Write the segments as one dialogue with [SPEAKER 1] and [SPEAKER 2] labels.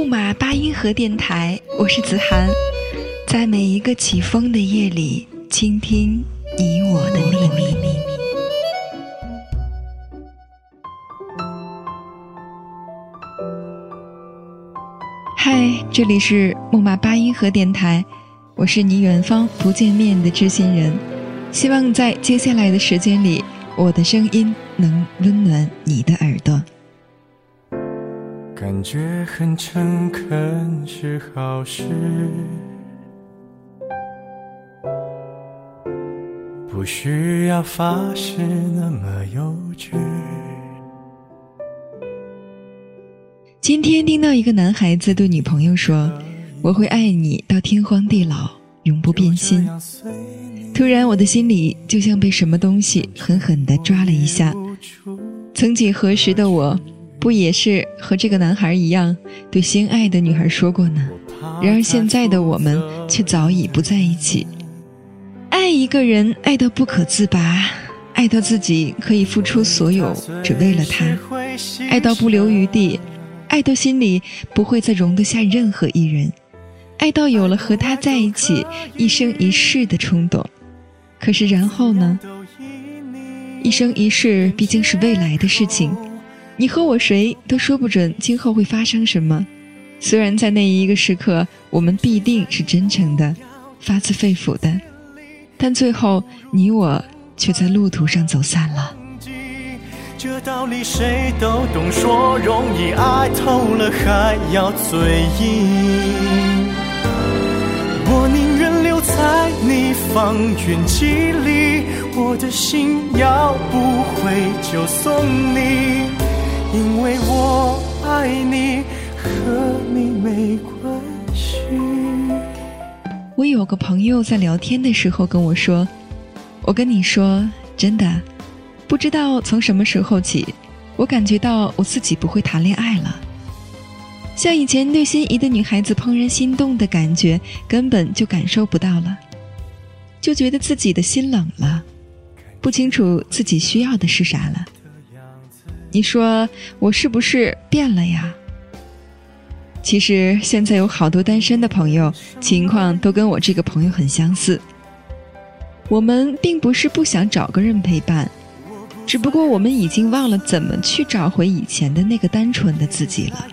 [SPEAKER 1] 木马八音盒电台，我是子涵，在每一个起风的夜里，倾听你我的秘密。嗨，这里是木马八音盒电台，我是你远方不见面的知心人，希望在接下来的时间里，我的声音能温暖你的耳朵。感觉很诚恳是好事，不需要发誓那么幼稚。今天听到一个男孩子对女朋友说：“我会爱你到天荒地老，永不变心。”突然，我的心里就像被什么东西狠狠地抓了一下。曾几何时的我。不也是和这个男孩一样对心爱的女孩说过呢？然而现在的我们却早已不在一起。爱一个人，爱到不可自拔，爱到自己可以付出所有，只为了他；爱到不留余地，爱到心里不会再容得下任何一人；爱到有了和他在一起一生一世的冲动。可是然后呢？一生一世毕竟是未来的事情。你和我谁都说不准今后会发生什么，虽然在那一个时刻我们必定是真诚的，发自肺腑的，但最后你我却在路途上走散了。这道理谁都懂，说容易，爱透了还要嘴硬。我宁愿留在你方圆几里，我的心要不回就送你。因为我爱你，和你没关系。我有个朋友在聊天的时候跟我说：“我跟你说，真的，不知道从什么时候起，我感觉到我自己不会谈恋爱了。像以前对心仪的女孩子怦然心动的感觉，根本就感受不到了，就觉得自己的心冷了，不清楚自己需要的是啥了。”你说我是不是变了呀？其实现在有好多单身的朋友，情况都跟我这个朋友很相似。我们并不是不想找个人陪伴，只不过我们已经忘了怎么去找回以前的那个单纯的自己了。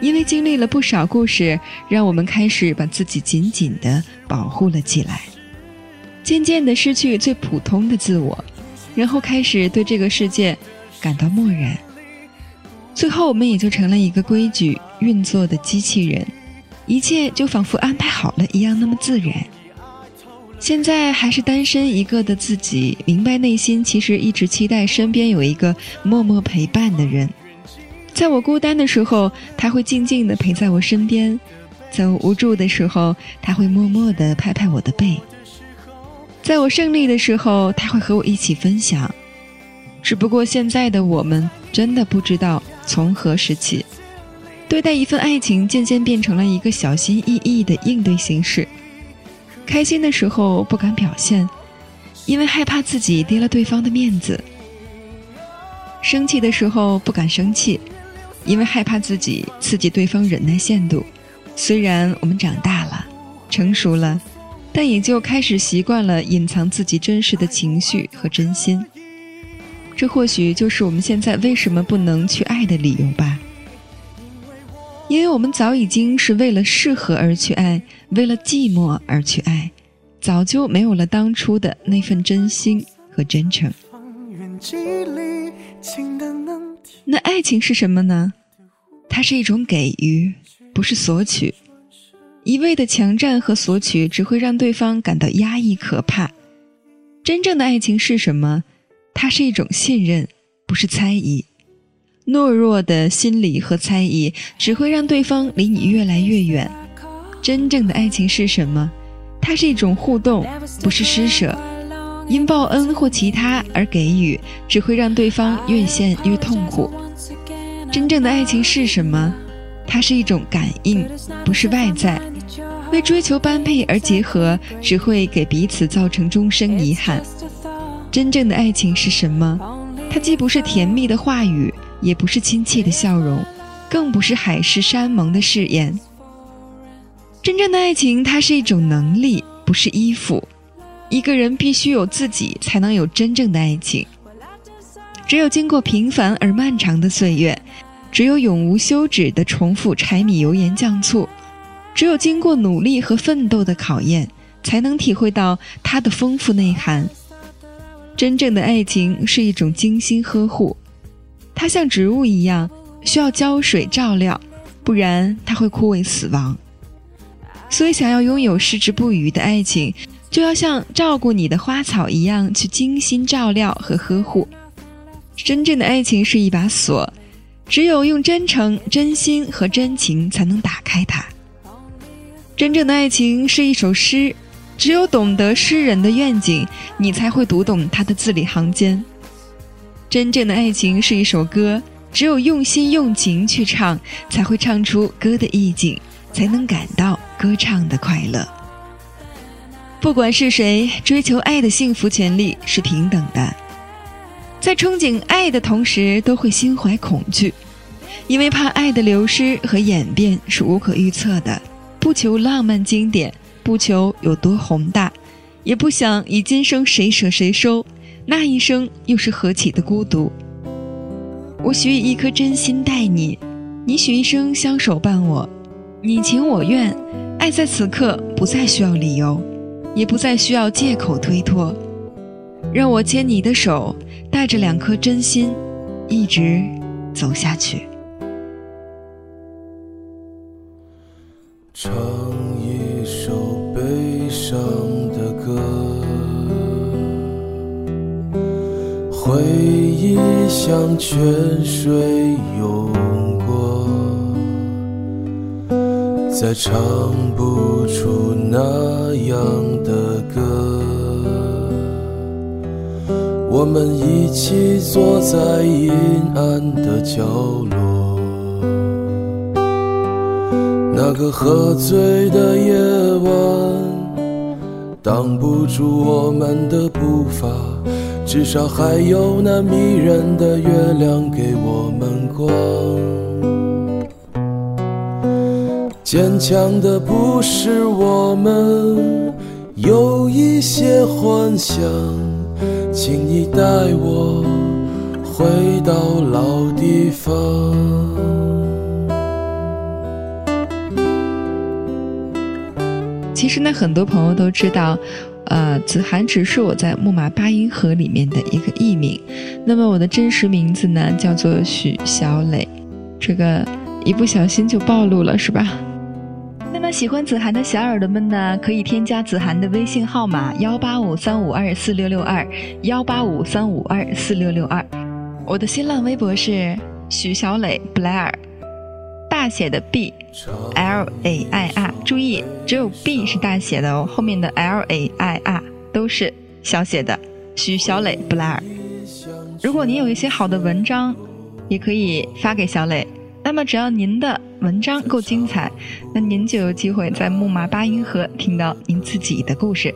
[SPEAKER 1] 因为经历了不少故事，让我们开始把自己紧紧的保护了起来，渐渐的失去最普通的自我，然后开始对这个世界。感到漠然，最后我们也就成了一个规矩运作的机器人，一切就仿佛安排好了一样那么自然。现在还是单身一个的自己，明白内心其实一直期待身边有一个默默陪伴的人，在我孤单的时候，他会静静的陪在我身边；在我无助的时候，他会默默的拍拍我的背；在我胜利的时候，他会和我一起分享。只不过现在的我们真的不知道从何时起，对待一份爱情渐渐变成了一个小心翼翼的应对形式。开心的时候不敢表现，因为害怕自己跌了对方的面子；生气的时候不敢生气，因为害怕自己刺激对方忍耐限度。虽然我们长大了，成熟了，但也就开始习惯了隐藏自己真实的情绪和真心。这或许就是我们现在为什么不能去爱的理由吧，因为我们早已经是为了适合而去爱，为了寂寞而去爱，早就没有了当初的那份真心和真诚。那爱情是什么呢？它是一种给予，不是索取。一味的强占和索取，只会让对方感到压抑可怕。真正的爱情是什么？它是一种信任，不是猜疑。懦弱的心理和猜疑只会让对方离你越来越远。真正的爱情是什么？它是一种互动，不是施舍。因报恩或其他而给予，只会让对方越陷越痛苦。真正的爱情是什么？它是一种感应，不是外在。为追求般配而结合，只会给彼此造成终生遗憾。真正的爱情是什么？它既不是甜蜜的话语，也不是亲切的笑容，更不是海誓山盟的誓言。真正的爱情，它是一种能力，不是依附。一个人必须有自己，才能有真正的爱情。只有经过平凡而漫长的岁月，只有永无休止的重复柴米油盐酱醋。只有经过努力和奋斗的考验，才能体会到它的丰富内涵。真正的爱情是一种精心呵护，它像植物一样需要浇水照料，不然它会枯萎死亡。所以，想要拥有矢志不渝的爱情，就要像照顾你的花草一样去精心照料和呵护。真正的爱情是一把锁，只有用真诚、真心和真情才能打开它。真正的爱情是一首诗，只有懂得诗人的愿景，你才会读懂他的字里行间。真正的爱情是一首歌，只有用心用情去唱，才会唱出歌的意境，才能感到歌唱的快乐。不管是谁，追求爱的幸福权利是平等的，在憧憬爱的同时，都会心怀恐惧，因为怕爱的流失和演变是无可预测的。不求浪漫经典，不求有多宏大，也不想以今生谁舍谁收，那一生又是何其的孤独。我许以一颗真心待你，你许一生相守伴我，你情我愿，爱在此刻不再需要理由，也不再需要借口推脱。让我牵你的手，带着两颗真心，一直走下去。
[SPEAKER 2] 回忆像泉水涌过，再唱不出那样的歌。我们一起坐在阴暗的角落。那个喝醉的夜晚，挡不住我们的步伐，至少还有那迷人的月亮给我们光。坚强的不是我们，有一些幻想，请你带我回到老地方。
[SPEAKER 1] 其实呢，很多朋友都知道，呃，子涵只是我在木马八音盒里面的一个艺名。那么我的真实名字呢，叫做许小磊。这个一不小心就暴露了，是吧？那么喜欢子涵的小耳朵们呢，可以添加子涵的微信号码幺八五三五二四六六二幺八五三五二四六六二。我的新浪微博是许小磊布莱尔。大写的 B L A I R，注意，只有 B 是大写的哦，后面的 L A I R 都是小写的。徐小磊布莱尔，如果您有一些好的文章，也可以发给小磊。那么只要您的文章够精彩，那您就有机会在木马八音盒听到您自己的故事。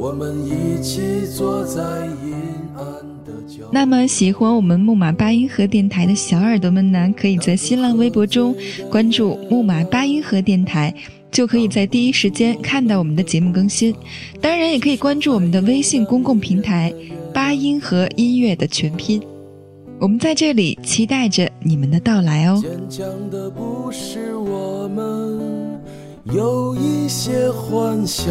[SPEAKER 1] 我们一起坐在阴暗的角。那么，喜欢我们木马八音盒电台的小耳朵们呢，可以在新浪微博中关注木马八音盒电台，就可以在第一时间看到我们的节目更新。当然，也可以关注我们的微信公共平台“八音盒音乐”的全拼。我们在这里期待着你们的到来哦。有一些幻想，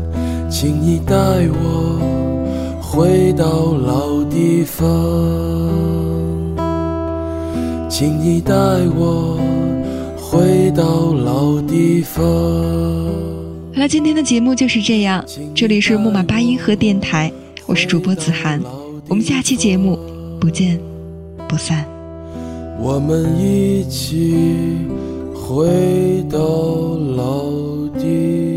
[SPEAKER 2] 请你带我回到老地方，请你带我回到老地方。
[SPEAKER 1] 好了，今天的节目就是这样，这里是木马八音盒电台，我是主播子涵，我们下期节目不见不散。
[SPEAKER 2] 我们一起回到老地。